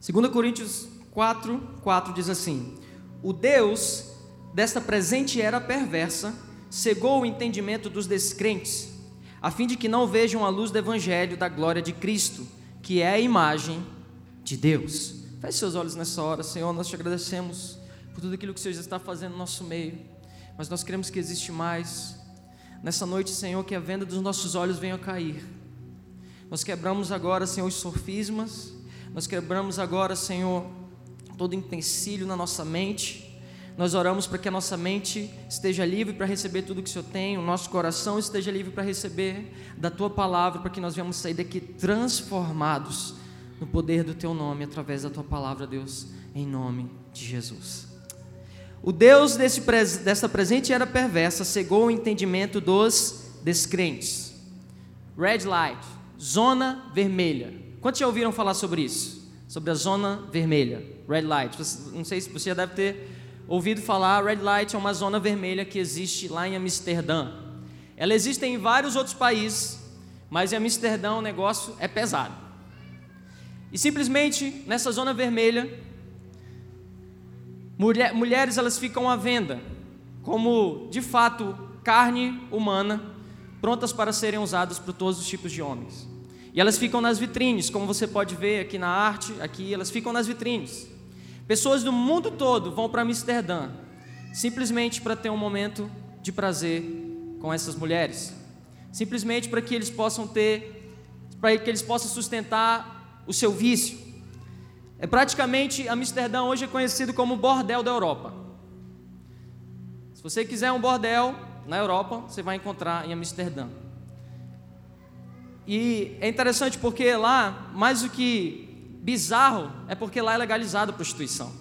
2 Coríntios 4, 4 diz assim: O Deus desta presente era perversa cegou o entendimento dos descrentes, a fim de que não vejam a luz do evangelho da glória de Cristo, que é a imagem de Deus. Feche seus olhos nessa hora, Senhor, nós te agradecemos por tudo aquilo que o Senhor já está fazendo no nosso meio, mas nós queremos que existe mais. Nessa noite, Senhor, que a venda dos nossos olhos venha a cair. Nós quebramos agora, Senhor, os sofismas, nós quebramos agora, Senhor, todo empecilho na nossa mente. Nós oramos para que a nossa mente esteja livre para receber tudo que o Senhor tem, o nosso coração esteja livre para receber da tua palavra, para que nós venhamos sair daqui transformados no poder do teu nome, através da tua palavra, Deus, em nome de Jesus. O Deus desse, dessa presente era perversa, cegou o entendimento dos descrentes. Red light, zona vermelha. Quantos já ouviram falar sobre isso? Sobre a zona vermelha, red light. Não sei se você já deve ter ouvido falar, red light é uma zona vermelha que existe lá em Amsterdã. Ela existe em vários outros países, mas em Amsterdã o negócio é pesado. E simplesmente nessa zona vermelha Mulher, mulheres elas ficam à venda, como de fato carne humana, prontas para serem usadas por todos os tipos de homens. E elas ficam nas vitrines, como você pode ver aqui na arte, aqui elas ficam nas vitrines. Pessoas do mundo todo vão para Amsterdã, simplesmente para ter um momento de prazer com essas mulheres, simplesmente para que eles possam ter, para que eles possam sustentar o seu vício. É praticamente Amsterdã hoje é conhecido como bordel da Europa. Se você quiser um bordel na Europa, você vai encontrar em Amsterdã. E é interessante porque lá, mais do que bizarro, é porque lá é legalizada a prostituição.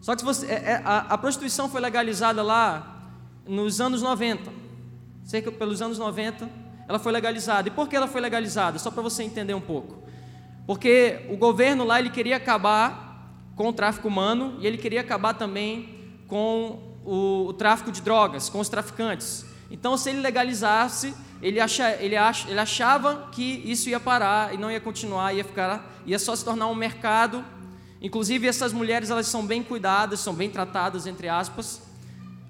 Só que você, é, é, a, a prostituição foi legalizada lá nos anos 90, cerca pelos anos 90, ela foi legalizada. E por que ela foi legalizada? Só para você entender um pouco. Porque o governo lá ele queria acabar com o tráfico humano e ele queria acabar também com o, o tráfico de drogas, com os traficantes. Então, se ele legalizasse, ele, acha, ele, ach, ele achava que isso ia parar e não ia continuar, ia ficar, ia só se tornar um mercado. Inclusive, essas mulheres elas são bem cuidadas, são bem tratadas, entre aspas.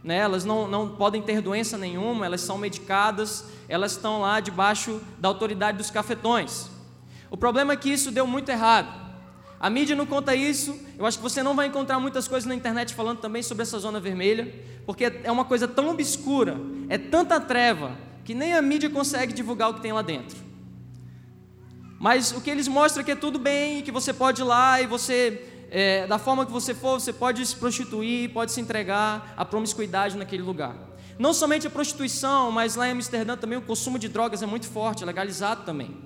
Né? Elas não, não podem ter doença nenhuma, elas são medicadas, elas estão lá debaixo da autoridade dos cafetões. O problema é que isso deu muito errado. A mídia não conta isso. Eu acho que você não vai encontrar muitas coisas na internet falando também sobre essa zona vermelha, porque é uma coisa tão obscura, é tanta treva, que nem a mídia consegue divulgar o que tem lá dentro. Mas o que eles mostram é que é tudo bem, que você pode ir lá e você, é, da forma que você for, você pode se prostituir, pode se entregar à promiscuidade naquele lugar. Não somente a prostituição, mas lá em Amsterdã também o consumo de drogas é muito forte, é legalizado também.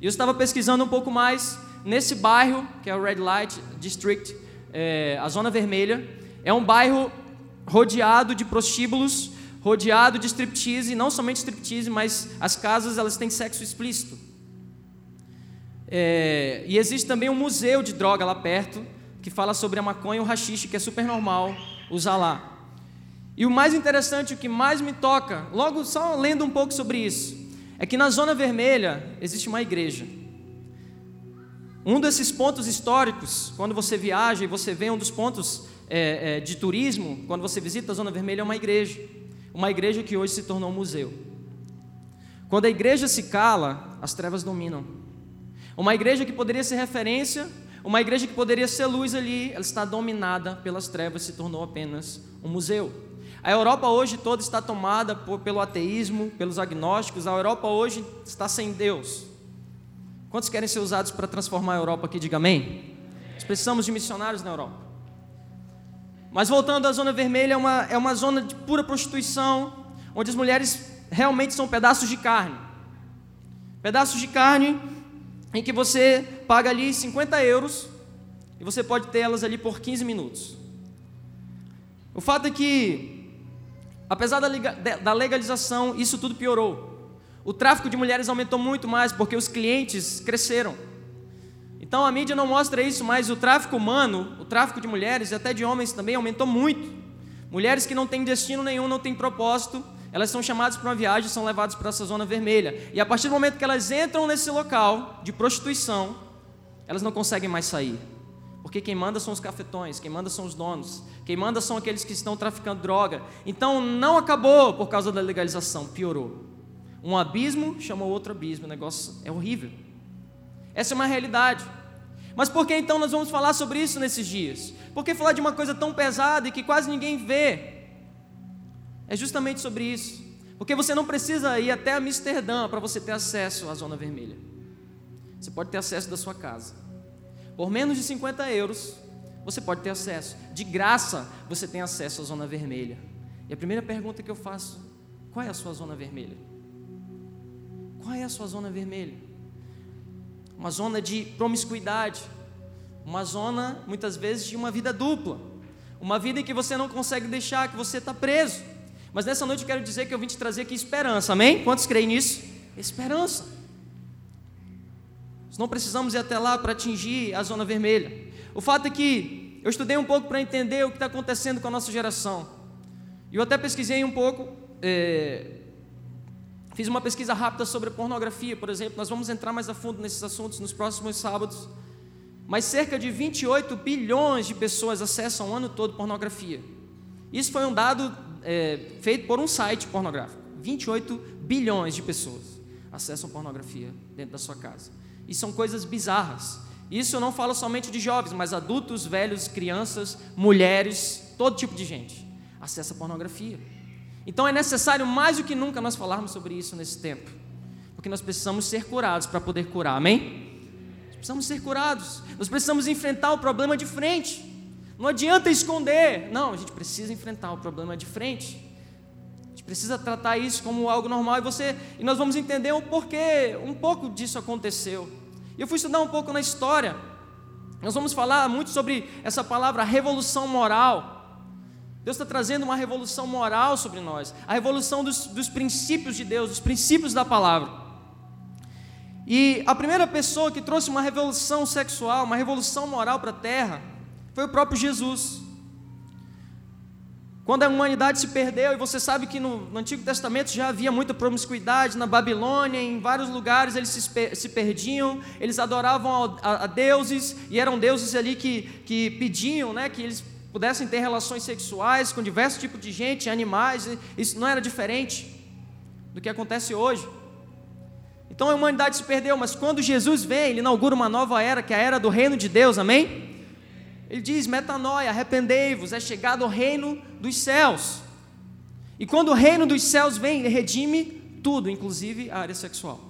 E eu estava pesquisando um pouco mais nesse bairro, que é o Red Light District, é, a Zona Vermelha. É um bairro rodeado de prostíbulos, rodeado de striptease, não somente striptease, mas as casas elas têm sexo explícito. É, e existe também um museu de droga lá perto, que fala sobre a maconha e o rachixe, que é super normal usar lá. E o mais interessante, o que mais me toca, logo só lendo um pouco sobre isso, é que na Zona Vermelha existe uma igreja. Um desses pontos históricos, quando você viaja e você vê um dos pontos é, é, de turismo, quando você visita a Zona Vermelha, é uma igreja. Uma igreja que hoje se tornou um museu. Quando a igreja se cala, as trevas dominam. Uma igreja que poderia ser referência, uma igreja que poderia ser luz ali, ela está dominada pelas trevas, se tornou apenas um museu. A Europa hoje toda está tomada por, pelo ateísmo, pelos agnósticos. A Europa hoje está sem Deus. Quantos querem ser usados para transformar a Europa aqui? Diga amém. Nós precisamos de missionários na Europa. Mas voltando à zona vermelha, é uma, é uma zona de pura prostituição, onde as mulheres realmente são pedaços de carne. Pedaços de carne em que você paga ali 50 euros e você pode ter elas ali por 15 minutos. O fato é que Apesar da legalização, isso tudo piorou. O tráfico de mulheres aumentou muito mais porque os clientes cresceram. Então a mídia não mostra isso, mas o tráfico humano, o tráfico de mulheres e até de homens também aumentou muito. Mulheres que não têm destino nenhum, não têm propósito, elas são chamadas para uma viagem são levadas para essa zona vermelha. E a partir do momento que elas entram nesse local de prostituição, elas não conseguem mais sair. Porque quem manda são os cafetões, quem manda são os donos, quem manda são aqueles que estão traficando droga. Então não acabou por causa da legalização, piorou. Um abismo chamou outro abismo, o negócio é horrível. Essa é uma realidade. Mas por que então nós vamos falar sobre isso nesses dias? Por que falar de uma coisa tão pesada e que quase ninguém vê? É justamente sobre isso. Porque você não precisa ir até Amsterdã para você ter acesso à zona vermelha. Você pode ter acesso da sua casa. Por menos de 50 euros, você pode ter acesso. De graça, você tem acesso à zona vermelha. E a primeira pergunta que eu faço: qual é a sua zona vermelha? Qual é a sua zona vermelha? Uma zona de promiscuidade, uma zona, muitas vezes, de uma vida dupla, uma vida em que você não consegue deixar, que você está preso. Mas nessa noite eu quero dizer que eu vim te trazer aqui esperança, amém? Quantos creem nisso? Esperança. Nós não precisamos ir até lá para atingir a zona vermelha. O fato é que eu estudei um pouco para entender o que está acontecendo com a nossa geração. E eu até pesquisei um pouco, é, fiz uma pesquisa rápida sobre pornografia, por exemplo. Nós vamos entrar mais a fundo nesses assuntos nos próximos sábados. Mas cerca de 28 bilhões de pessoas acessam o ano todo pornografia. Isso foi um dado é, feito por um site pornográfico. 28 bilhões de pessoas acessam pornografia dentro da sua casa. E são coisas bizarras. Isso eu não falo somente de jovens, mas adultos, velhos, crianças, mulheres, todo tipo de gente acessa pornografia. Então é necessário mais do que nunca nós falarmos sobre isso nesse tempo, porque nós precisamos ser curados para poder curar, amém? Nós precisamos ser curados, nós precisamos enfrentar o problema de frente. Não adianta esconder, não, a gente precisa enfrentar o problema de frente. A gente precisa tratar isso como algo normal e você e nós vamos entender o porquê um pouco disso aconteceu. Eu fui estudar um pouco na história. Nós vamos falar muito sobre essa palavra revolução moral. Deus está trazendo uma revolução moral sobre nós, a revolução dos, dos princípios de Deus, dos princípios da palavra. E a primeira pessoa que trouxe uma revolução sexual, uma revolução moral para a terra, foi o próprio Jesus. Quando a humanidade se perdeu, e você sabe que no, no, Antigo Testamento já havia muita promiscuidade, na Babilônia, em vários lugares eles se, se perdiam, eles adoravam a, a, a, deuses, e eram deuses ali que, que pediam né, que eles pudessem ter relações sexuais com diversos tipos de gente, animais, isso não era diferente do que acontece hoje. Então a humanidade se perdeu, mas quando Jesus vem, ele inaugura uma nova era, que é a era do reino de Deus, amém? Ele diz: metanoia, arrependei-vos, é chegado o reino dos céus. E quando o reino dos céus vem, ele redime tudo, inclusive a área sexual.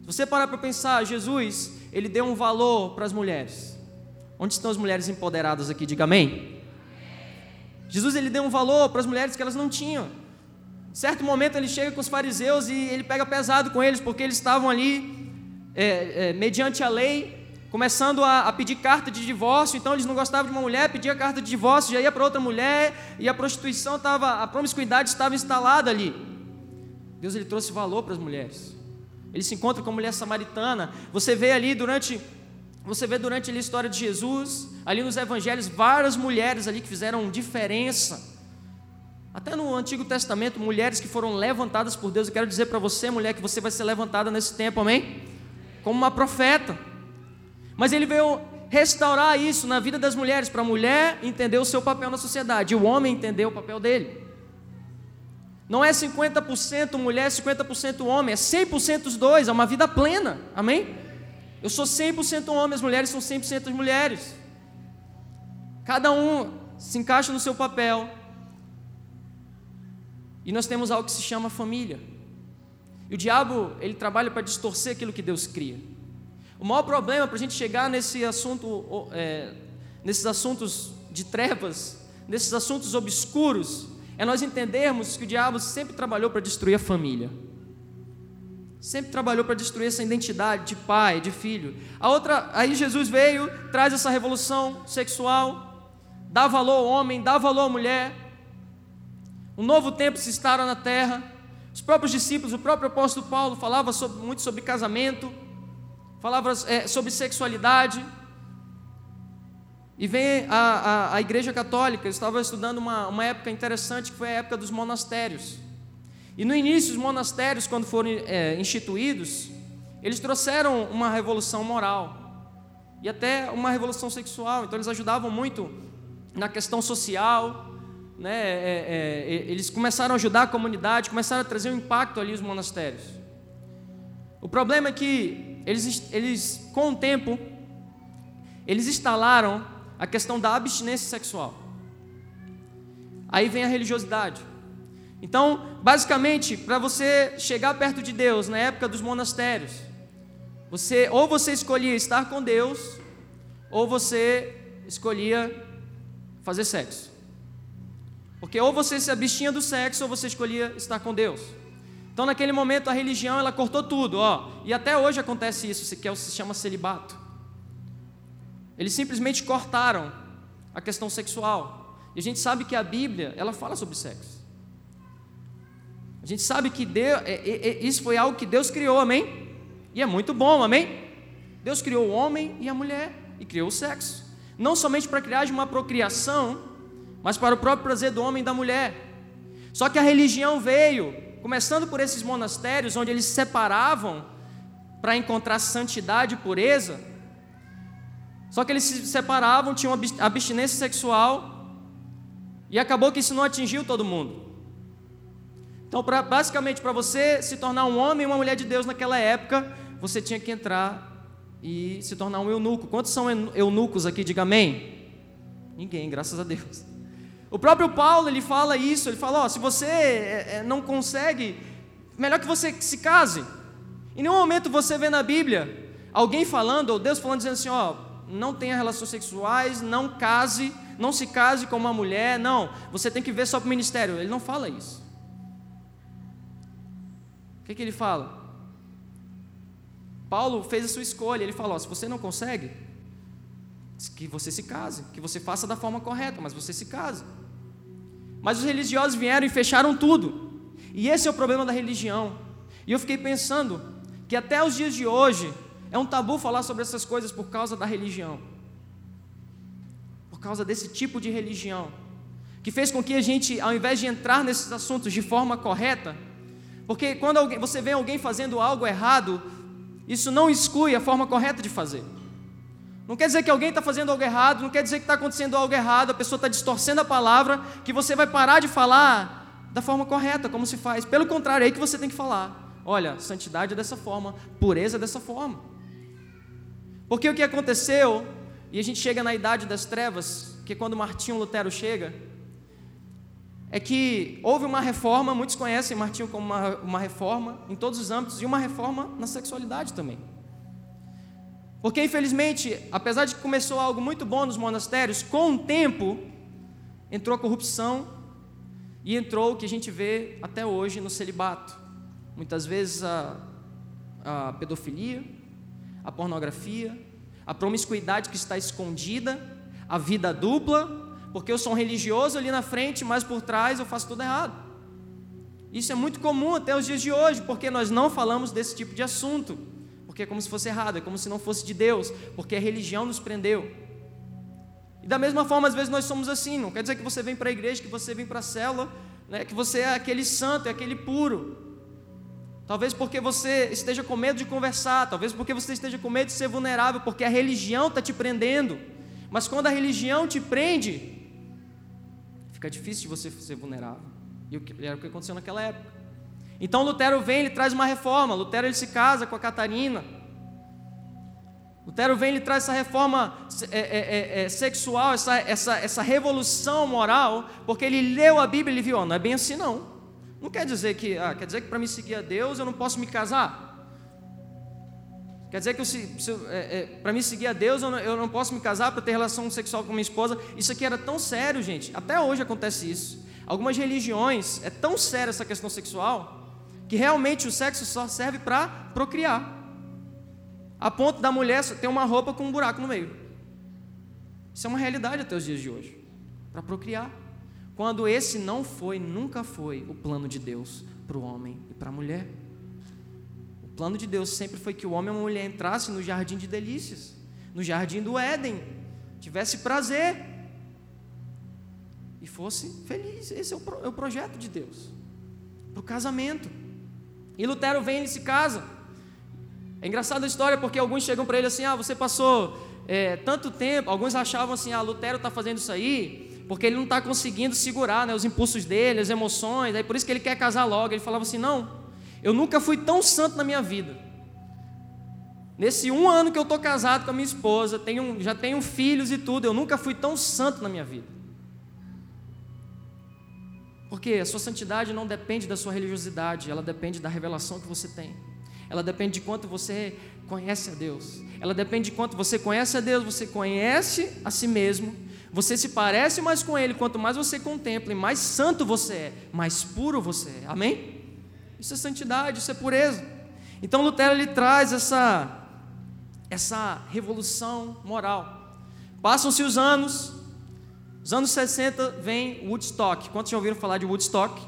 Se você parar para pensar, Jesus, ele deu um valor para as mulheres. Onde estão as mulheres empoderadas aqui? Diga amém. Jesus ele deu um valor para as mulheres que elas não tinham. Certo momento ele chega com os fariseus e ele pega pesado com eles, porque eles estavam ali, é, é, mediante a lei, começando a, a, pedir carta de divórcio, então eles não gostavam de uma mulher, pedia carta de divórcio, já ia para outra mulher, e a prostituição estava, a promiscuidade estava instalada ali. Deus ele trouxe valor para as mulheres. Ele se encontra com a mulher samaritana. Você vê ali durante você vê durante a história de Jesus, ali nos evangelhos, várias mulheres ali que fizeram diferença. Até no Antigo Testamento, mulheres que foram levantadas por Deus. Eu quero dizer para você, mulher, que você vai ser levantada nesse tempo, amém? Como uma profeta. Mas ele veio restaurar isso na vida das mulheres, para a mulher entender o seu papel na sociedade, e o homem entender o papel dele. Não é 50% mulher, 50% homem, é 100% os dois, é uma vida plena, amém? Eu sou 100% homem, as mulheres são 100% mulheres. Cada um se encaixa no seu papel. E nós temos algo que se chama família. E o diabo, ele trabalha para distorcer aquilo que Deus cria. O maior problema para a gente chegar nesse assunto, é, nesses assuntos de trevas, nesses assuntos obscuros, é nós entendermos que o diabo sempre trabalhou para destruir a família. Sempre trabalhou para destruir essa identidade de pai, de filho. A outra, aí Jesus veio, traz essa revolução sexual, dá valor ao homem, dá valor à mulher. Um novo tempo se instala na terra. Os próprios discípulos, o próprio apóstolo Paulo falava sobre, muito sobre casamento falava é, sobre sexualidade. E vem a, a, a, Igreja Católica, eu estava estudando uma, uma época interessante, que foi a época dos monastérios. E no início, os monastérios, quando foram é, instituídos, eles trouxeram uma revolução moral. e até uma revolução sexual. Então eles ajudavam muito na questão social, né? É, é, é eles começaram a ajudar a comunidade, começaram a trazer um impacto ali os monastérios. O problema é que eles, eles com o tempo, eles instalaram a questão da abstinência sexual. Aí vem a religiosidade. Então, basicamente, para você chegar perto de Deus na época dos monastérios, você ou você escolhia estar com Deus, ou você escolhia fazer sexo. Porque ou você se abstinha do sexo ou você escolhia estar com Deus. Então, naquele momento, a religião ela cortou tudo, ó. E até hoje acontece isso, que é se chama celibato. Eles simplesmente cortaram a questão sexual. E a gente sabe que a Bíblia ela fala sobre sexo. A gente sabe que Deus, é, é, é, isso foi algo que Deus criou, amém? E é muito bom, amém? Deus criou o homem e a mulher e criou o sexo. Não somente para criar uma procriação, mas para o próprio prazer do homem e da mulher. Só que a religião veio, começando por esses monastérios, onde eles se separavam para encontrar santidade e pureza. Só que eles se separavam, tinham abstinência sexual, e acabou que isso não atingiu todo mundo. Então, pra, basicamente, para você se tornar um homem e uma mulher de Deus naquela época, você tinha que entrar e se tornar um eunuco. Quantos são eunucos aqui? Diga amém. Ninguém, graças a Deus. O próprio Paulo ele fala isso. Ele fala: ó, se você é, é, não consegue, melhor que você se case. Em nenhum momento você vê na Bíblia alguém falando ou Deus falando dizendo assim: ó, não tenha relações sexuais, não case, não se case com uma mulher. Não, você tem que ver só para o ministério. Ele não fala isso. O que, que ele fala? Paulo fez a sua escolha. Ele falou: se você não consegue, que você se case, que você faça da forma correta, mas você se case. Mas os religiosos vieram e fecharam tudo. E esse é o problema da religião. E eu fiquei pensando que até os dias de hoje é um tabu falar sobre essas coisas por causa da religião. Por causa desse tipo de religião. Que fez com que a gente, ao invés de entrar nesses assuntos de forma correta, porque quando alguém, você vê alguém fazendo algo errado, isso não exclui a forma correta de fazer. Não quer dizer que alguém está fazendo algo errado, não quer dizer que está acontecendo algo errado, a pessoa está distorcendo a palavra, que você vai parar de falar da forma correta, como se faz. Pelo contrário, é aí que você tem que falar. Olha, santidade é dessa forma, pureza é dessa forma. Porque o que aconteceu, e a gente chega na idade das trevas, que é quando Martinho Lutero chega, é que houve uma reforma, muitos conhecem Martinho como uma, uma reforma em todos os âmbitos, e uma reforma na sexualidade também. Porque, infelizmente, apesar de que começou algo muito bom nos monastérios, com o tempo entrou a corrupção e entrou o que a gente vê até hoje no celibato. Muitas vezes a, a pedofilia, a pornografia, a promiscuidade que está escondida, a vida dupla, porque eu sou um religioso ali na frente, mas por trás eu faço tudo errado. Isso é muito comum até os dias de hoje, porque nós não falamos desse tipo de assunto, porque é como se fosse errado, é como se não fosse de Deus, porque a religião nos prendeu. E da mesma forma, às vezes nós somos assim, não quer dizer que você vem para a igreja, que você vem para a célula, né, que você é aquele santo, é aquele puro. Talvez porque você esteja com medo de conversar, talvez porque você esteja com medo de ser vulnerável, porque a religião está te prendendo. Mas quando a religião te prende, Fica difícil de você ser vulnerável. E era o que aconteceu naquela época. Então Lutero vem, ele traz uma reforma. Lutero ele se casa com a Catarina. Lutero vem, ele traz essa reforma é, é, é, é, sexual, essa, essa, essa revolução moral, porque ele leu a Bíblia e ele viu, oh, não é bem assim não. Não quer dizer que, ah, quer dizer que para me seguir a Deus eu não posso me casar. Quer dizer que se, se, é, é, para me seguir a Deus eu não, eu não posso me casar para ter relação sexual com minha esposa. Isso aqui era tão sério, gente. Até hoje acontece isso. Algumas religiões é tão séria essa questão sexual que realmente o sexo só serve para procriar. A ponto da mulher ter uma roupa com um buraco no meio. Isso é uma realidade até os dias de hoje. Para procriar. Quando esse não foi, nunca foi o plano de Deus para o homem e para a mulher. O plano de Deus sempre foi que o homem e a mulher entrassem no jardim de delícias, no jardim do Éden, tivesse prazer e fosse feliz. Esse é o, pro, é o projeto de Deus para o casamento. E Lutero vem e se casa. É engraçada a história porque alguns chegam para ele assim: ah, você passou é, tanto tempo, alguns achavam assim, ah, Lutero está fazendo isso aí porque ele não está conseguindo segurar né, os impulsos dele, as emoções, aí por isso que ele quer casar logo. Ele falava assim, não, eu nunca fui tão santo na minha vida. Nesse um ano que eu estou casado com a minha esposa, tenho, já tenho filhos e tudo, eu nunca fui tão santo na minha vida. Porque a sua santidade não depende da sua religiosidade, ela depende da revelação que você tem. Ela depende de quanto você conhece a Deus. Ela depende de quanto você conhece a Deus, você conhece a si mesmo, você se parece mais com Ele. Quanto mais você contempla, e mais santo você é, mais puro você é. Amém? Isso é santidade, isso é pureza. Então Lutero ele traz essa essa revolução moral. Passam-se os anos, os anos 60 vem Woodstock. Quantos já ouviram falar de Woodstock?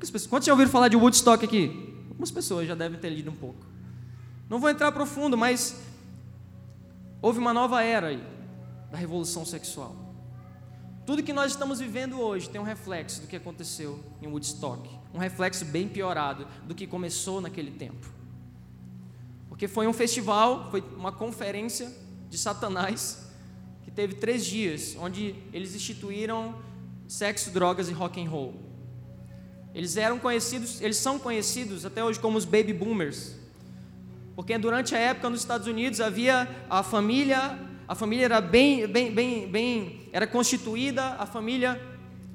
Pessoas. Quantos já ouviram falar de Woodstock aqui? Algumas pessoas já devem ter lido um pouco. Não vou entrar profundo, mas houve uma nova era aí da revolução sexual. Tudo que nós estamos vivendo hoje tem um reflexo do que aconteceu em Woodstock, um reflexo bem piorado do que começou naquele tempo. Porque foi um festival, foi uma conferência de Satanás que teve três dias, onde eles instituíram sexo, drogas e rock and roll. Eles eram conhecidos, eles são conhecidos até hoje como os baby boomers, porque durante a época nos Estados Unidos havia a família, a família era bem, bem, bem, bem, era constituída, a família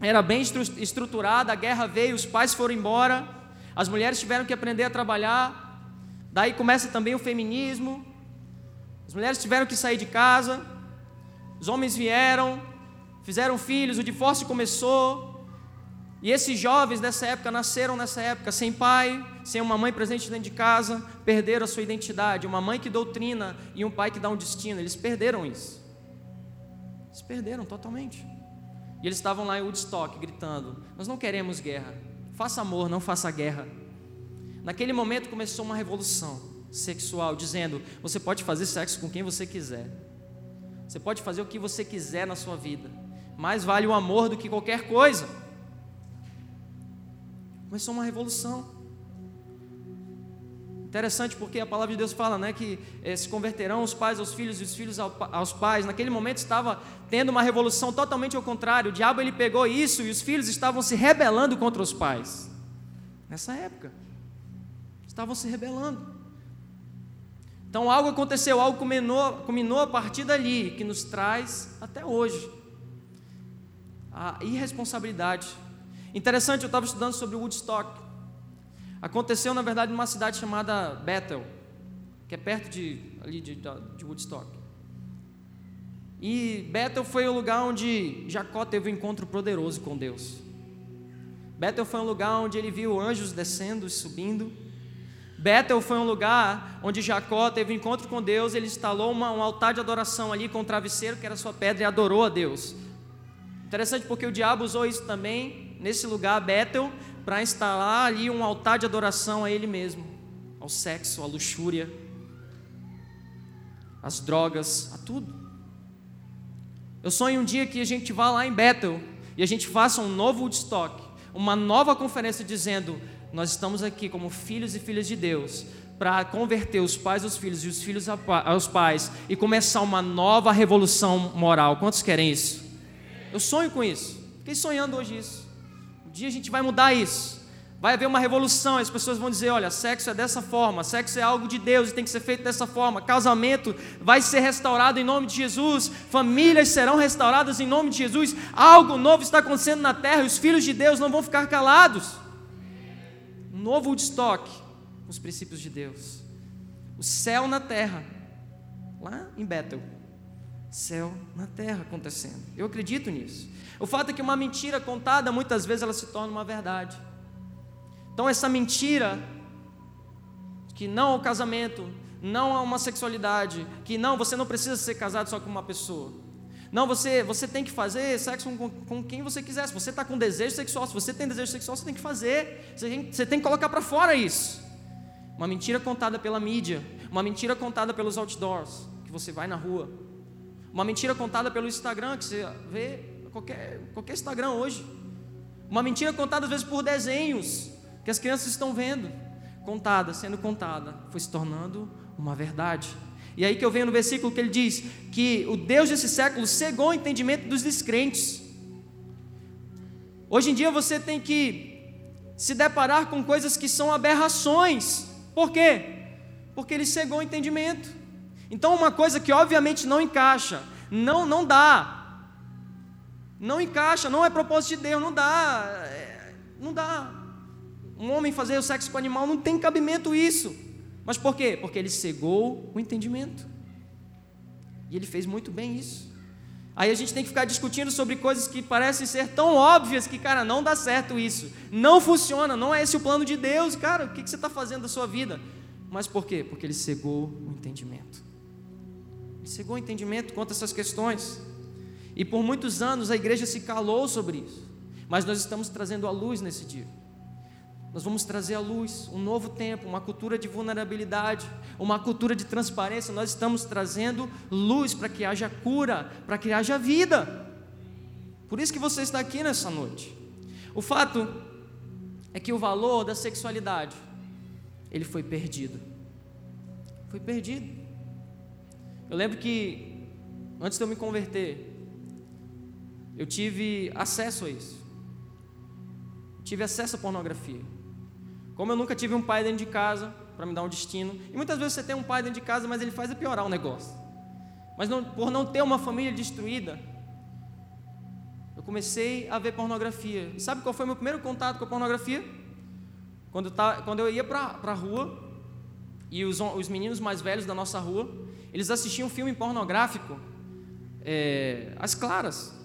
era bem estruturada, a guerra veio, os pais foram embora, as mulheres tiveram que aprender a trabalhar, daí começa também o feminismo, as mulheres tiveram que sair de casa, os homens vieram, fizeram filhos, o divórcio começou, e esses jovens dessa época nasceram nessa época sem pai, sem uma mãe presente dentro de casa, perderam a sua identidade. Uma mãe que doutrina e um pai que dá um destino. Eles perderam isso. Eles perderam totalmente. E eles estavam lá em Woodstock gritando: Nós não queremos guerra. Faça amor, não faça guerra. Naquele momento começou uma revolução sexual, dizendo: Você pode fazer sexo com quem você quiser. Você pode fazer o que você quiser na sua vida. Mais vale o amor do que qualquer coisa. Começou uma revolução. Interessante porque a palavra de Deus fala né, que eh, se converterão os pais aos filhos e os filhos aos pais. Naquele momento estava tendo uma revolução totalmente ao contrário. O diabo ele pegou isso e os filhos estavam se rebelando contra os pais. Nessa época, estavam se rebelando. Então algo aconteceu, algo culminou, culminou a partir dali, que nos traz até hoje a irresponsabilidade Interessante, eu estava estudando sobre Woodstock. Aconteceu, na verdade, numa cidade chamada Bethel, que é perto de, ali de, de Woodstock. E Bethel foi o lugar onde Jacó teve um encontro poderoso com Deus. Bethel foi um lugar onde ele viu anjos descendo e subindo. Bethel foi um lugar onde Jacó teve um encontro com Deus. Ele instalou uma, um altar de adoração ali com um travesseiro, que era sua pedra, e adorou a Deus. Interessante porque o diabo usou isso também nesse lugar, Bethel, para instalar ali um altar de adoração a ele mesmo, ao sexo, à luxúria, às drogas, a tudo. Eu sonho um dia que a gente vá lá em Bethel e a gente faça um novo Woodstock, uma nova conferência dizendo: nós estamos aqui como filhos e filhas de Deus para converter os pais aos filhos e os filhos aos pais e começar uma nova revolução moral. Quantos querem isso? Eu sonho com isso. Fiquei sonhando hoje isso dia a gente vai mudar isso. Vai haver uma revolução, as pessoas vão dizer: olha, sexo é dessa forma, sexo é algo de Deus e tem que ser feito dessa forma. Casamento vai ser restaurado em nome de Jesus, famílias serão restauradas em nome de Jesus. Algo novo está acontecendo na terra e os filhos de Deus não vão ficar calados. Um novo Woodstock, os princípios de Deus. O céu na terra, lá em Bethel. Céu na terra acontecendo. Eu acredito nisso. O fato é que uma mentira contada, muitas vezes ela se torna uma verdade. Então, essa mentira, que não ao casamento, não a uma sexualidade, que não, você não precisa ser casado só com uma pessoa. Não, você, você tem que fazer sexo com, com quem você quiser. Se você está com desejo sexual, se você tem desejo sexual, você tem que fazer. Você tem, você tem que colocar para fora isso. Uma mentira contada pela mídia, uma mentira contada pelos outdoors, que você vai na rua. Uma mentira contada pelo Instagram, que você vê qualquer, qualquer Instagram hoje. Uma mentira contada às vezes por desenhos que as crianças estão vendo, contada, sendo contada, foi se tornando uma verdade. E aí que eu venho no versículo que ele diz que o Deus desse século cegou o entendimento dos descrentes. Hoje em dia você tem que se deparar com coisas que são aberrações. Por quê? Porque ele cegou o entendimento. Então, uma coisa que obviamente não encaixa, não, não dá, não encaixa, não é propósito de Deus, não dá, é, não dá. Um homem fazer o sexo com animal não tem cabimento isso. Mas por quê? Porque ele cegou o entendimento. E ele fez muito bem isso. Aí a gente tem que ficar discutindo sobre coisas que parecem ser tão óbvias que, cara, não dá certo isso. Não funciona, não é esse o plano de Deus, cara. O que você está fazendo da sua vida? Mas por quê? Porque ele cegou o entendimento. Ele cegou o entendimento quanto a essas questões. E por muitos anos a igreja se calou sobre isso. Mas nós estamos trazendo a luz nesse dia. Nós vamos trazer à luz um novo tempo, uma cultura de vulnerabilidade, uma cultura de transparência. Nós estamos trazendo luz para que haja cura, para que haja vida. Por isso que você está aqui nessa noite. O fato é que o valor da sexualidade ele foi perdido. Foi perdido. Eu lembro que antes de eu me converter, eu tive acesso a isso. Tive acesso à pornografia. Como eu nunca tive um pai dentro de casa para me dar um destino, e muitas vezes você tem um pai dentro de casa, mas ele faz é piorar o negócio. Mas não, por não ter uma família destruída, eu comecei a ver pornografia. E sabe qual foi o meu primeiro contato com a pornografia? Quando, tá, quando eu ia para a rua, e os, os meninos mais velhos da nossa rua, eles assistiam um filme pornográfico, é, às claras.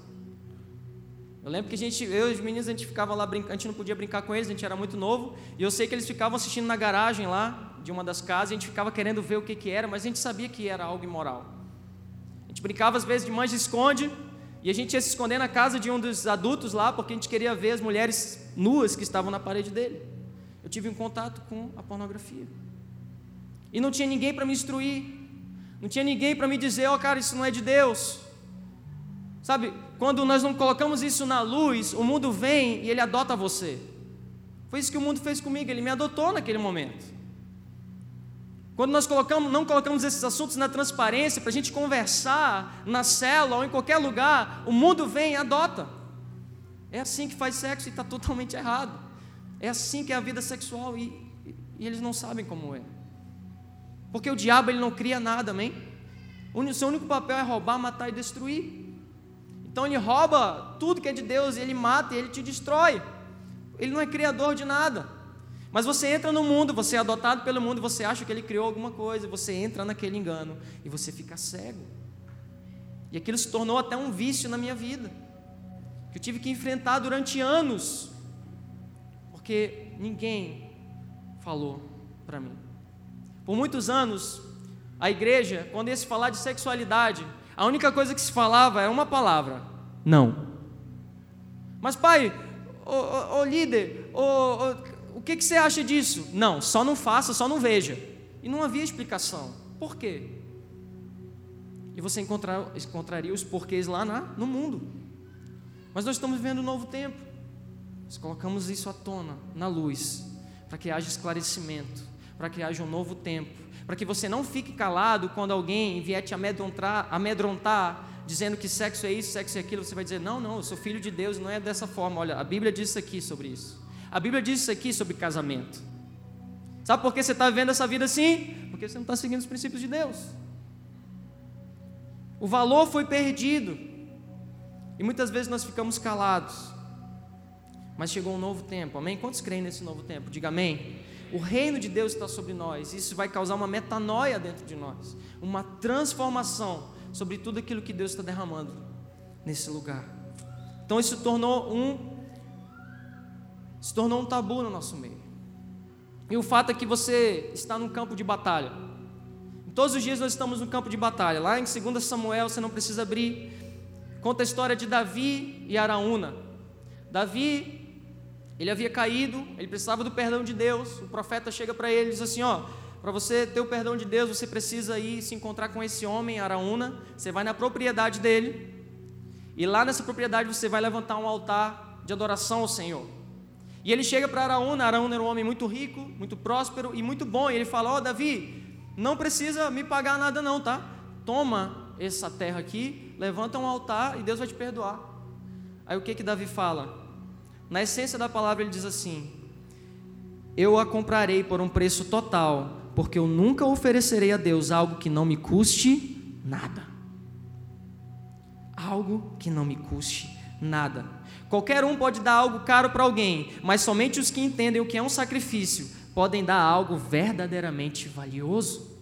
Eu lembro que a gente, eu e os meninos, a gente ficava lá brincando, a gente não podia brincar com eles, a gente era muito novo, e eu sei que eles ficavam assistindo na garagem lá, de uma das casas, e a gente ficava querendo ver o que, que era, mas a gente sabia que era algo imoral. A gente brincava às vezes de mãe esconde, e a gente ia se esconder na casa de um dos adultos lá, porque a gente queria ver as mulheres nuas que estavam na parede dele. Eu tive um contato com a pornografia. E não tinha ninguém para me instruir, não tinha ninguém para me dizer, ó oh, cara, isso não é de Deus. Sabe, quando nós não colocamos isso na luz, o mundo vem e ele adota você. Foi isso que o mundo fez comigo, ele me adotou naquele momento. Quando nós colocamos, não colocamos esses assuntos na transparência para a gente conversar na célula ou em qualquer lugar, o mundo vem e adota. É assim que faz sexo e está totalmente errado. É assim que é a vida sexual e, e eles não sabem como é. Porque o diabo ele não cria nada, amém? O seu único papel é roubar, matar e destruir. Então ele rouba tudo que é de Deus, ele mata e ele te destrói. Ele não é criador de nada. Mas você entra no mundo, você é adotado pelo mundo, você acha que ele criou alguma coisa, você entra naquele engano e você fica cego. E aquilo se tornou até um vício na minha vida, que eu tive que enfrentar durante anos, porque ninguém falou para mim. Por muitos anos, a igreja, quando ia se falar de sexualidade, a única coisa que se falava era uma palavra: não. Mas, pai, ô, líder, o que, que você acha disso? Não, só não faça, só não veja. E não havia explicação. Por quê? E você encontrar, encontraria os porquês lá na, no mundo. Mas nós estamos vivendo um novo tempo. Nós colocamos isso à tona, na luz, para que haja esclarecimento, para que haja um novo tempo para que você não fique calado quando alguém vier te amedrontar, amedrontar, dizendo que sexo é isso, sexo é aquilo, você vai dizer: Não, não, eu sou filho de Deus, não é dessa forma. Olha, a Bíblia diz isso aqui sobre isso. A Bíblia diz isso aqui sobre casamento. Sabe por que você está vivendo essa vida assim? Porque você não está seguindo os princípios de Deus. O valor foi perdido. E muitas vezes nós ficamos calados. Mas chegou um novo tempo, amém? Quantos creem nesse novo tempo? Diga amém. O reino de Deus está sobre nós. Isso vai causar uma metanoia dentro de nós, uma transformação sobre tudo aquilo que Deus está derramando nesse lugar. Então isso tornou um se tornou um tabu no nosso meio. E o fato é que você está num campo de batalha. Todos os dias nós estamos no campo de batalha. Lá em 2 Samuel, você não precisa abrir, conta a história de Davi e Araúna. Davi ele havia caído, ele precisava do perdão de Deus. O profeta chega para ele e diz assim: Ó, para você ter o perdão de Deus, você precisa ir se encontrar com esse homem, Araúna. Você vai na propriedade dele, e lá nessa propriedade você vai levantar um altar de adoração ao Senhor. E ele chega para Araúna. Araúna era um homem muito rico, muito próspero e muito bom. E ele fala: Ó, oh, Davi, não precisa me pagar nada não, tá? Toma essa terra aqui, levanta um altar e Deus vai te perdoar. Aí o que que Davi fala? Na essência da palavra ele diz assim: Eu a comprarei por um preço total, porque eu nunca oferecerei a Deus algo que não me custe nada. Algo que não me custe nada. Qualquer um pode dar algo caro para alguém, mas somente os que entendem o que é um sacrifício podem dar algo verdadeiramente valioso.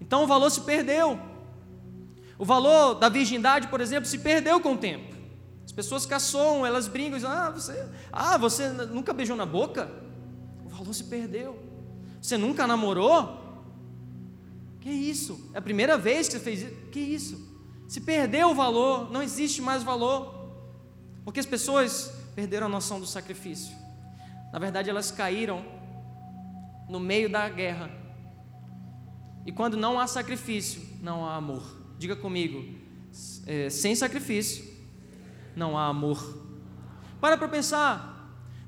Então o valor se perdeu. O valor da virgindade, por exemplo, se perdeu com o tempo. As pessoas caçoam, elas brincam, dizem, ah, você, ah, você nunca beijou na boca? O valor se perdeu. Você nunca namorou? Que isso? É a primeira vez que você fez isso? Que isso? Se perdeu o valor, não existe mais valor. Porque as pessoas perderam a noção do sacrifício. Na verdade, elas caíram no meio da guerra. E quando não há sacrifício, não há amor. Diga comigo, é, sem sacrifício, não há amor. Para para pensar.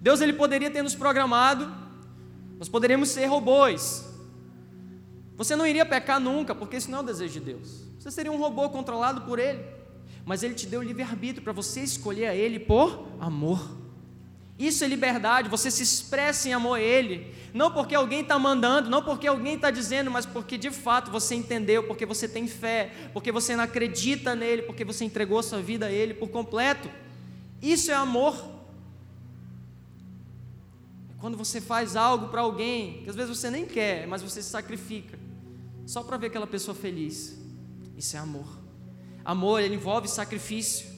Deus ele poderia ter nos programado, nós poderíamos ser robôs. Você não iria pecar nunca, porque isso não é o desejo de Deus. Você seria um robô controlado por Ele mas Ele te deu livre-arbítrio para você escolher a Ele por amor. Isso é liberdade, você se expressa em amor a Ele, não porque alguém está mandando, não porque alguém está dizendo, mas porque de fato você entendeu, porque você tem fé, porque você não acredita nele, porque você entregou sua vida a Ele por completo. Isso é amor. É quando você faz algo para alguém, que às vezes você nem quer, mas você se sacrifica, só para ver aquela pessoa feliz. Isso é amor. Amor, ele envolve sacrifício.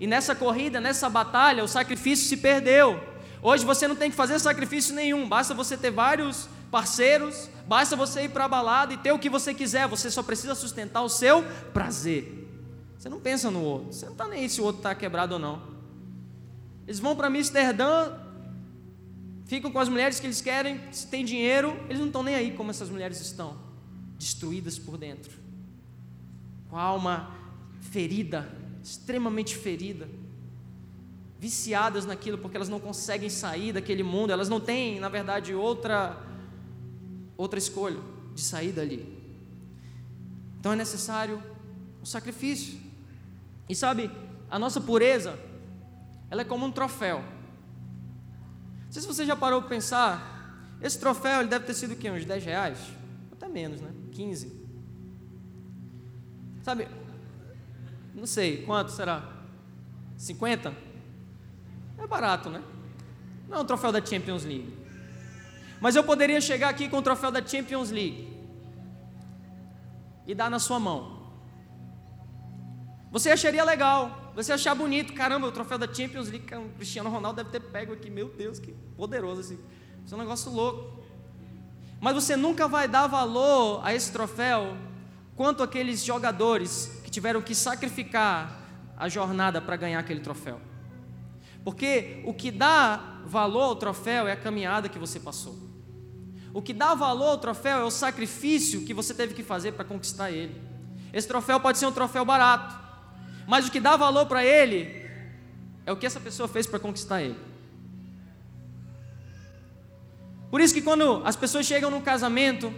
E nessa corrida, nessa batalha, o sacrifício se perdeu. Hoje você não tem que fazer sacrifício nenhum, basta você ter vários parceiros, basta você ir para a balada e ter o que você quiser, você só precisa sustentar o seu prazer. Você não pensa no outro, você não está nem aí se o outro está quebrado ou não. Eles vão para Amsterdã, ficam com as mulheres que eles querem, se tem dinheiro, eles não estão nem aí como essas mulheres estão, destruídas por dentro, com a alma ferida, extremamente ferida, viciadas naquilo porque elas não conseguem sair daquele mundo, elas não têm, na verdade, outra outra escolha de sair dali. Então é necessário o sacrifício. E sabe, a nossa pureza, ela é como um troféu. Não sei se você já parou para pensar, esse troféu ele deve ter sido o quê? Uns 10 reais? Até menos, né? 15. Sabe, não sei, quanto será? 50? É barato, né? Não é um troféu da Champions League. Mas eu poderia chegar aqui com o troféu da Champions League e dar na sua mão. Você acharia legal, você achar bonito, caramba, o troféu da Champions League, o Cristiano Ronaldo deve ter pego aqui, meu Deus, que poderoso assim. Isso é um negócio louco. Mas você nunca vai dar valor a esse troféu quanto aqueles jogadores que tiveram que sacrificar a jornada para ganhar aquele troféu. Porque o que dá valor ao troféu é a caminhada que você passou. O que dá valor ao troféu é o sacrifício que você teve que fazer para conquistar ele. Esse troféu pode ser um troféu barato, mas o que dá valor para ele é o que essa pessoa fez para conquistar ele. Por isso que quando as pessoas chegam no casamento,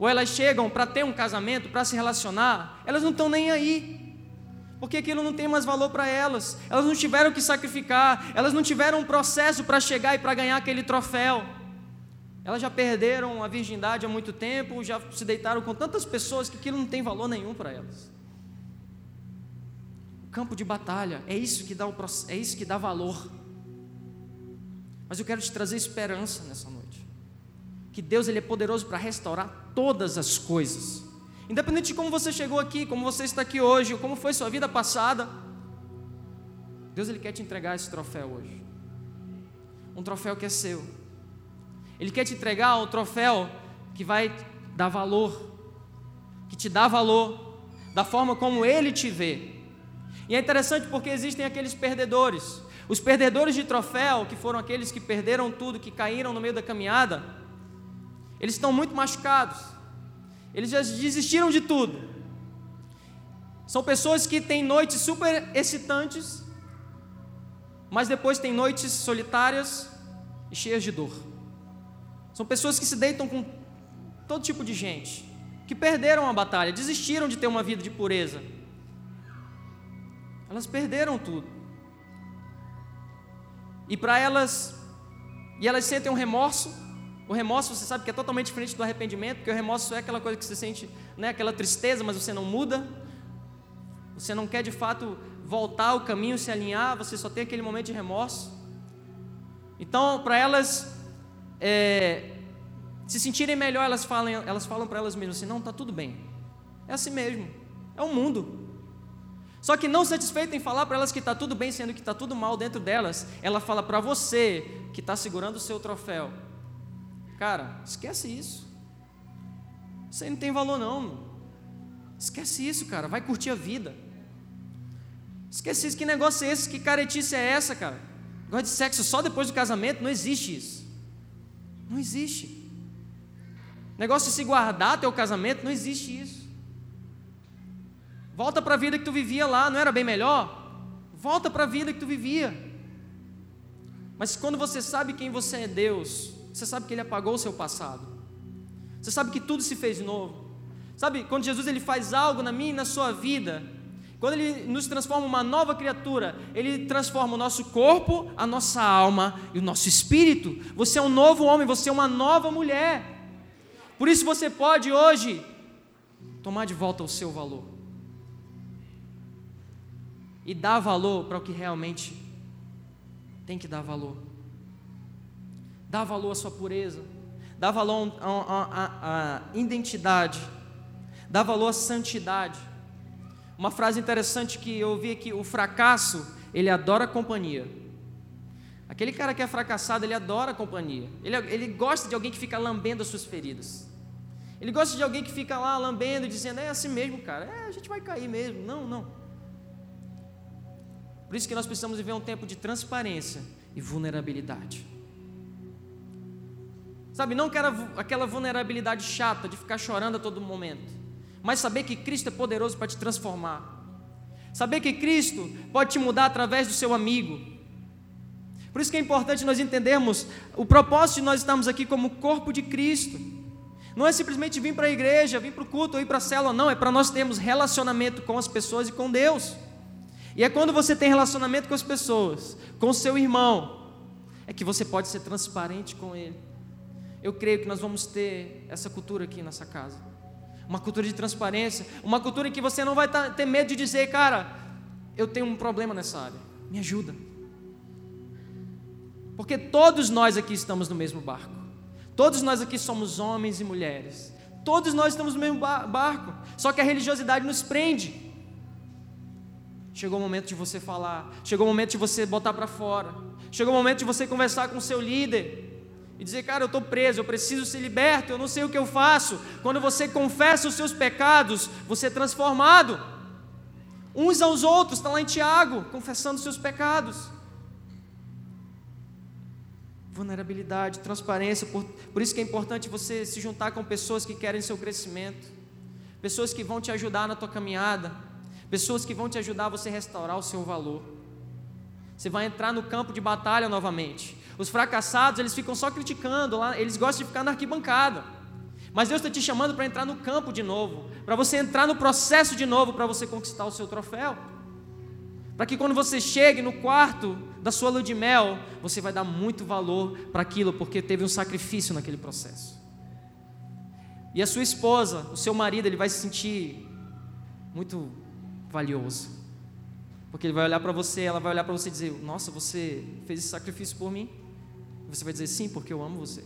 ou elas chegam para ter um casamento, para se relacionar, elas não estão nem aí. Porque aquilo não tem mais valor para elas. Elas não tiveram que sacrificar, elas não tiveram um processo para chegar e para ganhar aquele troféu. Elas já perderam a virgindade há muito tempo, já se deitaram com tantas pessoas que aquilo não tem valor nenhum para elas. Campo de batalha, é isso que dá o, é isso que dá valor. Mas eu quero te trazer esperança nessa noite que Deus ele é poderoso para restaurar todas as coisas. Independente de como você chegou aqui, como você está aqui hoje, como foi sua vida passada, Deus ele quer te entregar esse troféu hoje. Um troféu que é seu. Ele quer te entregar o troféu que vai dar valor, que te dá valor, da forma como ele te vê. E é interessante porque existem aqueles perdedores. Os perdedores de troféu, que foram aqueles que perderam tudo, que caíram no meio da caminhada, eles estão muito machucados. Eles já desistiram de tudo. São pessoas que têm noites super excitantes, mas depois têm noites solitárias e cheias de dor. São pessoas que se deitam com todo tipo de gente que perderam a batalha, desistiram de ter uma vida de pureza. Elas perderam tudo. E para elas, e elas sentem um remorso. O remorso você sabe que é totalmente diferente do arrependimento, porque o remorso é aquela coisa que você sente, né, aquela tristeza, mas você não muda. Você não quer de fato voltar ao caminho, se alinhar, você só tem aquele momento de remorso. Então, para elas é, se sentirem melhor, elas falam, elas falam para elas mesmas assim: não, está tudo bem. É assim mesmo. É o mundo. Só que não satisfeita em falar para elas que está tudo bem, sendo que está tudo mal dentro delas, ela fala para você que está segurando o seu troféu: Cara, esquece isso. Isso aí não tem valor, não. Esquece isso, cara. Vai curtir a vida. Esquece isso. Que negócio é esse? Que caretice é essa, cara? Gosta de sexo só depois do casamento? Não existe isso. Não existe. Negócio de se guardar até o casamento, não existe isso. Volta para a vida que tu vivia lá, não era bem melhor? Volta para a vida que tu vivia. Mas quando você sabe quem você é Deus, você sabe que Ele apagou o seu passado. Você sabe que tudo se fez novo. Sabe, quando Jesus ele faz algo na minha e na sua vida, quando Ele nos transforma uma nova criatura, Ele transforma o nosso corpo, a nossa alma e o nosso espírito. Você é um novo homem, você é uma nova mulher. Por isso você pode hoje tomar de volta o seu valor e dar valor para o que realmente tem que dar valor. Dá valor à sua pureza, dá valor à identidade, dá valor à santidade. Uma frase interessante que eu ouvi aqui: o fracasso, ele adora companhia. Aquele cara que é fracassado, ele adora companhia. Ele, ele gosta de alguém que fica lambendo as suas feridas. Ele gosta de alguém que fica lá lambendo, dizendo: é assim mesmo, cara, é, a gente vai cair mesmo. Não, não. Por isso que nós precisamos viver um tempo de transparência e vulnerabilidade. Sabe, não aquela vulnerabilidade chata de ficar chorando a todo momento mas saber que Cristo é poderoso para te transformar. Saber que Cristo pode te mudar através do seu amigo. Por isso que é importante nós entendermos o propósito de nós estarmos aqui como corpo de Cristo. Não é simplesmente vir para a igreja, vir para o culto ou ir para a célula, não, é para nós termos relacionamento com as pessoas e com Deus. E é quando você tem relacionamento com as pessoas, com o seu irmão, é que você pode ser transparente com ele. Eu creio que nós vamos ter essa cultura aqui nessa casa. Uma cultura de transparência, uma cultura em que você não vai ter medo de dizer, cara, eu tenho um problema nessa área, me ajuda. Porque todos nós aqui estamos no mesmo barco, todos nós aqui somos homens e mulheres, todos nós estamos no mesmo barco, só que a religiosidade nos prende. Chegou o momento de você falar, chegou o momento de você botar para fora, chegou o momento de você conversar com o seu líder, e dizer, cara, eu estou preso, eu preciso ser liberto, eu não sei o que eu faço. Quando você confessa os seus pecados, você é transformado. Uns aos outros, está lá em Tiago, confessando os seus pecados. Vulnerabilidade, transparência, por, por isso que é importante você se juntar com pessoas que querem seu crescimento, pessoas que vão te ajudar na tua caminhada, pessoas que vão te ajudar a você restaurar o seu valor. Você vai entrar no campo de batalha novamente. Os fracassados, eles ficam só criticando, lá, eles gostam de ficar na arquibancada. Mas Deus está te chamando para entrar no campo de novo, para você entrar no processo de novo, para você conquistar o seu troféu. Para que quando você chegue no quarto da sua lua de mel, você vai dar muito valor para aquilo, porque teve um sacrifício naquele processo. E a sua esposa, o seu marido, ele vai se sentir muito valioso. Porque ele vai olhar para você, ela vai olhar para você e dizer: Nossa, você fez esse sacrifício por mim? Você vai dizer sim, porque eu amo você.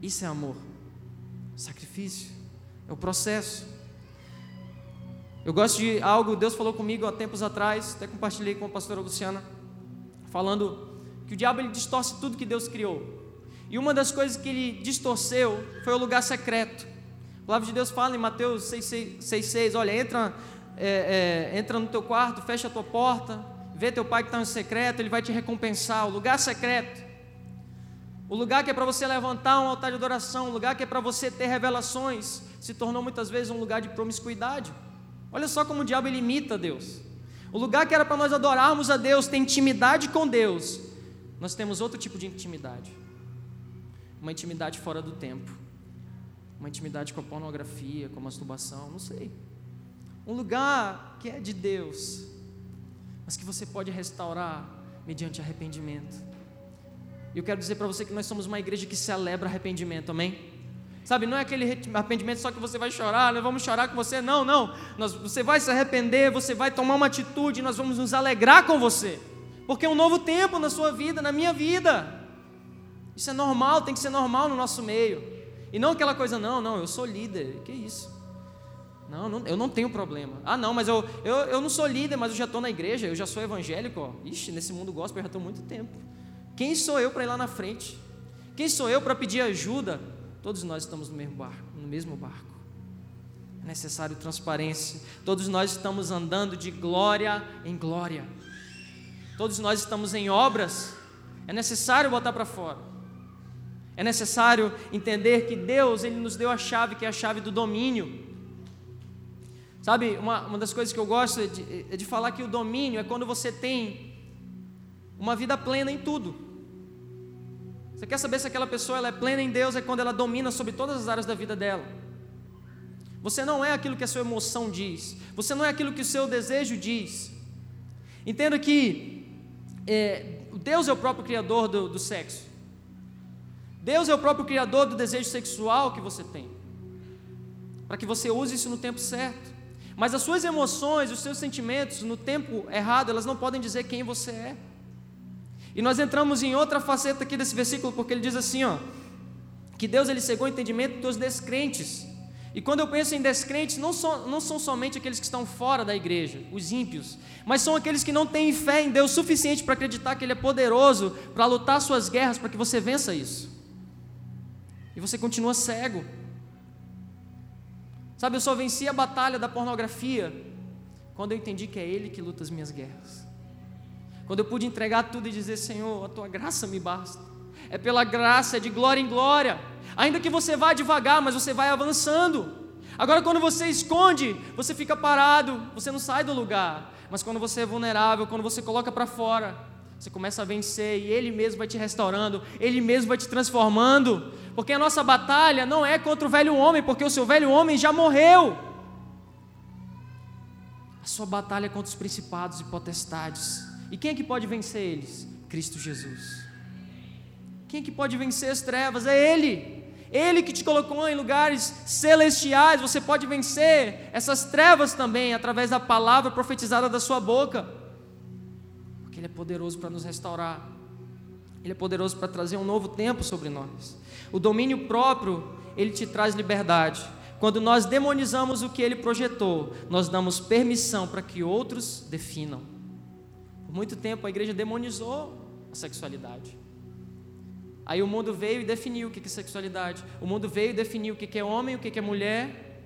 Isso é amor. Sacrifício. É o processo. Eu gosto de algo, Deus falou comigo há tempos atrás, até compartilhei com a pastora Luciana, falando que o diabo ele distorce tudo que Deus criou. E uma das coisas que ele distorceu foi o lugar secreto. A palavra de Deus fala em Mateus 6,6: olha, entra, é, é, entra no teu quarto, fecha a tua porta, vê teu pai que está no secreto, ele vai te recompensar. O lugar secreto. O lugar que é para você levantar um altar de adoração, o lugar que é para você ter revelações, se tornou muitas vezes um lugar de promiscuidade. Olha só como o diabo imita Deus. O lugar que era para nós adorarmos a Deus, ter intimidade com Deus, nós temos outro tipo de intimidade. Uma intimidade fora do tempo. uma intimidade com a pornografia, com a masturbação, não sei. Um lugar que é de Deus, mas que você pode restaurar mediante arrependimento. E eu quero dizer para você que nós somos uma igreja que celebra arrependimento, amém? Sabe, não é aquele arrependimento só que você vai chorar, nós vamos chorar com você, não, não. Nós, você vai se arrepender, você vai tomar uma atitude, nós vamos nos alegrar com você. Porque é um novo tempo na sua vida, na minha vida. Isso é normal, tem que ser normal no nosso meio. E não aquela coisa, não, não, eu sou líder, que isso? Não, não eu não tenho problema. Ah, não, mas eu, eu, eu não sou líder, mas eu já estou na igreja, eu já sou evangélico. Ó. Ixi, nesse mundo gospel eu já estou muito tempo. Quem sou eu para ir lá na frente? Quem sou eu para pedir ajuda? Todos nós estamos no mesmo barco, no mesmo barco. É necessário transparência. Todos nós estamos andando de glória em glória. Todos nós estamos em obras. É necessário botar para fora. É necessário entender que Deus ele nos deu a chave, que é a chave do domínio. Sabe, uma, uma das coisas que eu gosto é de, é de falar que o domínio é quando você tem uma vida plena em tudo. Você quer saber se aquela pessoa ela é plena em Deus? É quando ela domina sobre todas as áreas da vida dela. Você não é aquilo que a sua emoção diz. Você não é aquilo que o seu desejo diz. Entenda que é, Deus é o próprio criador do, do sexo. Deus é o próprio criador do desejo sexual que você tem. Para que você use isso no tempo certo. Mas as suas emoções, os seus sentimentos, no tempo errado, elas não podem dizer quem você é. E nós entramos em outra faceta aqui desse versículo, porque ele diz assim, ó, que Deus ele cegou o entendimento dos descrentes. E quando eu penso em descrentes, não, so, não são somente aqueles que estão fora da igreja, os ímpios, mas são aqueles que não têm fé em Deus suficiente para acreditar que Ele é poderoso para lutar suas guerras, para que você vença isso. E você continua cego. Sabe, eu só venci a batalha da pornografia quando eu entendi que é Ele que luta as minhas guerras. Quando eu pude entregar tudo e dizer: Senhor, a tua graça me basta. É pela graça, é de glória em glória. Ainda que você vá devagar, mas você vai avançando. Agora, quando você esconde, você fica parado, você não sai do lugar. Mas quando você é vulnerável, quando você coloca para fora, você começa a vencer e Ele mesmo vai te restaurando, Ele mesmo vai te transformando. Porque a nossa batalha não é contra o velho homem, porque o seu velho homem já morreu. A sua batalha é contra os principados e potestades. E quem é que pode vencer eles? Cristo Jesus. Quem é que pode vencer as trevas? É Ele. Ele que te colocou em lugares celestiais. Você pode vencer essas trevas também através da palavra profetizada da sua boca. Porque Ele é poderoso para nos restaurar. Ele é poderoso para trazer um novo tempo sobre nós. O domínio próprio, ele te traz liberdade. Quando nós demonizamos o que ele projetou, nós damos permissão para que outros definam. Por muito tempo a igreja demonizou a sexualidade. Aí o mundo veio e definiu o que é sexualidade. O mundo veio e definiu o que é homem, o que é mulher,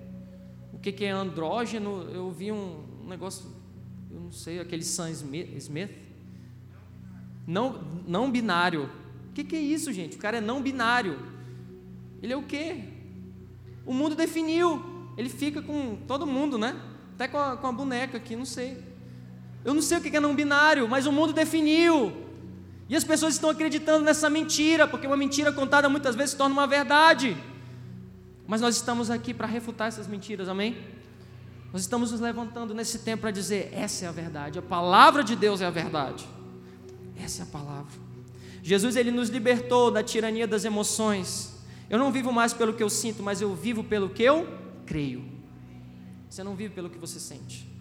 o que é andrógeno. Eu vi um negócio, eu não sei, aquele Sam Smith. Não, não binário. O que é isso, gente? O cara é não binário. Ele é o quê? O mundo definiu. Ele fica com todo mundo, né? Até com a, com a boneca aqui, não sei. Eu não sei o que é não binário, mas o mundo definiu. E as pessoas estão acreditando nessa mentira, porque uma mentira contada muitas vezes se torna uma verdade. Mas nós estamos aqui para refutar essas mentiras, amém? Nós estamos nos levantando nesse tempo para dizer: essa é a verdade, a palavra de Deus é a verdade. Essa é a palavra. Jesus ele nos libertou da tirania das emoções. Eu não vivo mais pelo que eu sinto, mas eu vivo pelo que eu creio. Você não vive pelo que você sente.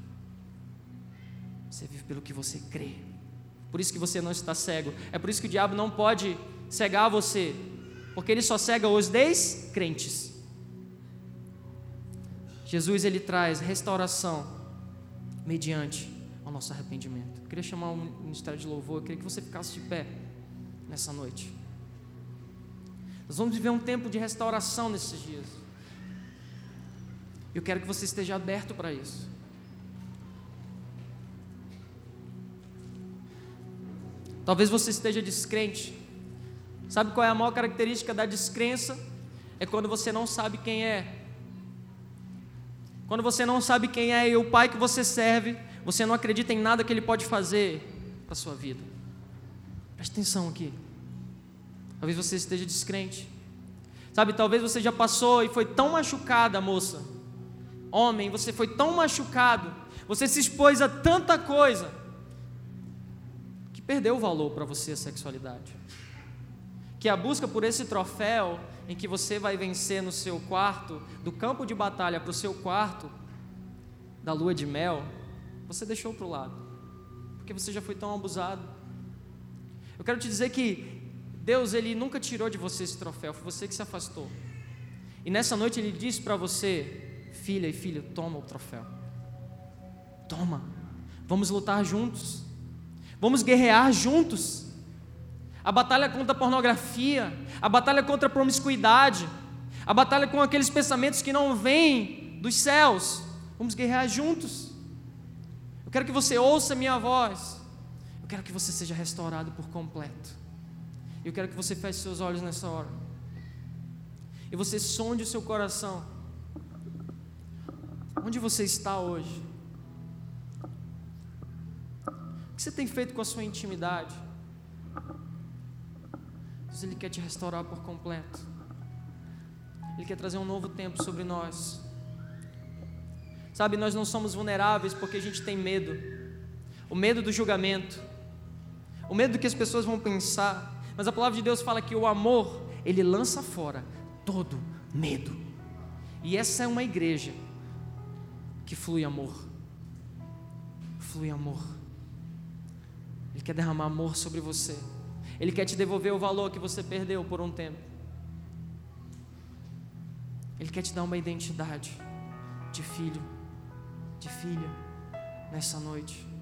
Você vive pelo que você crê. Por isso que você não está cego. É por isso que o diabo não pode cegar você, porque ele só cega os descrentes. Jesus ele traz restauração mediante o nosso arrependimento. Eu queria chamar o ministério de louvor, eu queria que você ficasse de pé nessa noite. Nós vamos viver um tempo de restauração nesses dias. Eu quero que você esteja aberto para isso. Talvez você esteja descrente. Sabe qual é a maior característica da descrença? É quando você não sabe quem é. Quando você não sabe quem é e o pai que você serve, você não acredita em nada que ele pode fazer para a sua vida. Preste atenção aqui. Talvez você esteja descrente. Sabe, talvez você já passou e foi tão machucada, moça. Homem, você foi tão machucado, você se expôs a tanta coisa, perdeu o valor para você a sexualidade. Que a busca por esse troféu em que você vai vencer no seu quarto, do campo de batalha para o seu quarto, da lua de mel, você deixou para o lado, porque você já foi tão abusado. Eu quero te dizer que Deus ele nunca tirou de você esse troféu, foi você que se afastou. E nessa noite ele disse para você, filha e filho, toma o troféu. Toma. Vamos lutar juntos. Vamos guerrear juntos. A batalha contra a pornografia, a batalha contra a promiscuidade, a batalha com aqueles pensamentos que não vêm dos céus. Vamos guerrear juntos. Eu quero que você ouça minha voz. Eu quero que você seja restaurado por completo. Eu quero que você feche seus olhos nessa hora. E você sonde o seu coração. Onde você está hoje? O que você tem feito com a sua intimidade? Deus Ele quer te restaurar por completo. Ele quer trazer um novo tempo sobre nós. Sabe, nós não somos vulneráveis porque a gente tem medo. O medo do julgamento. O medo do que as pessoas vão pensar. Mas a palavra de Deus fala que o amor, ele lança fora todo medo. E essa é uma igreja que flui amor. Flui amor. Ele quer derramar amor sobre você. Ele quer te devolver o valor que você perdeu por um tempo. Ele quer te dar uma identidade de filho, de filha, nessa noite.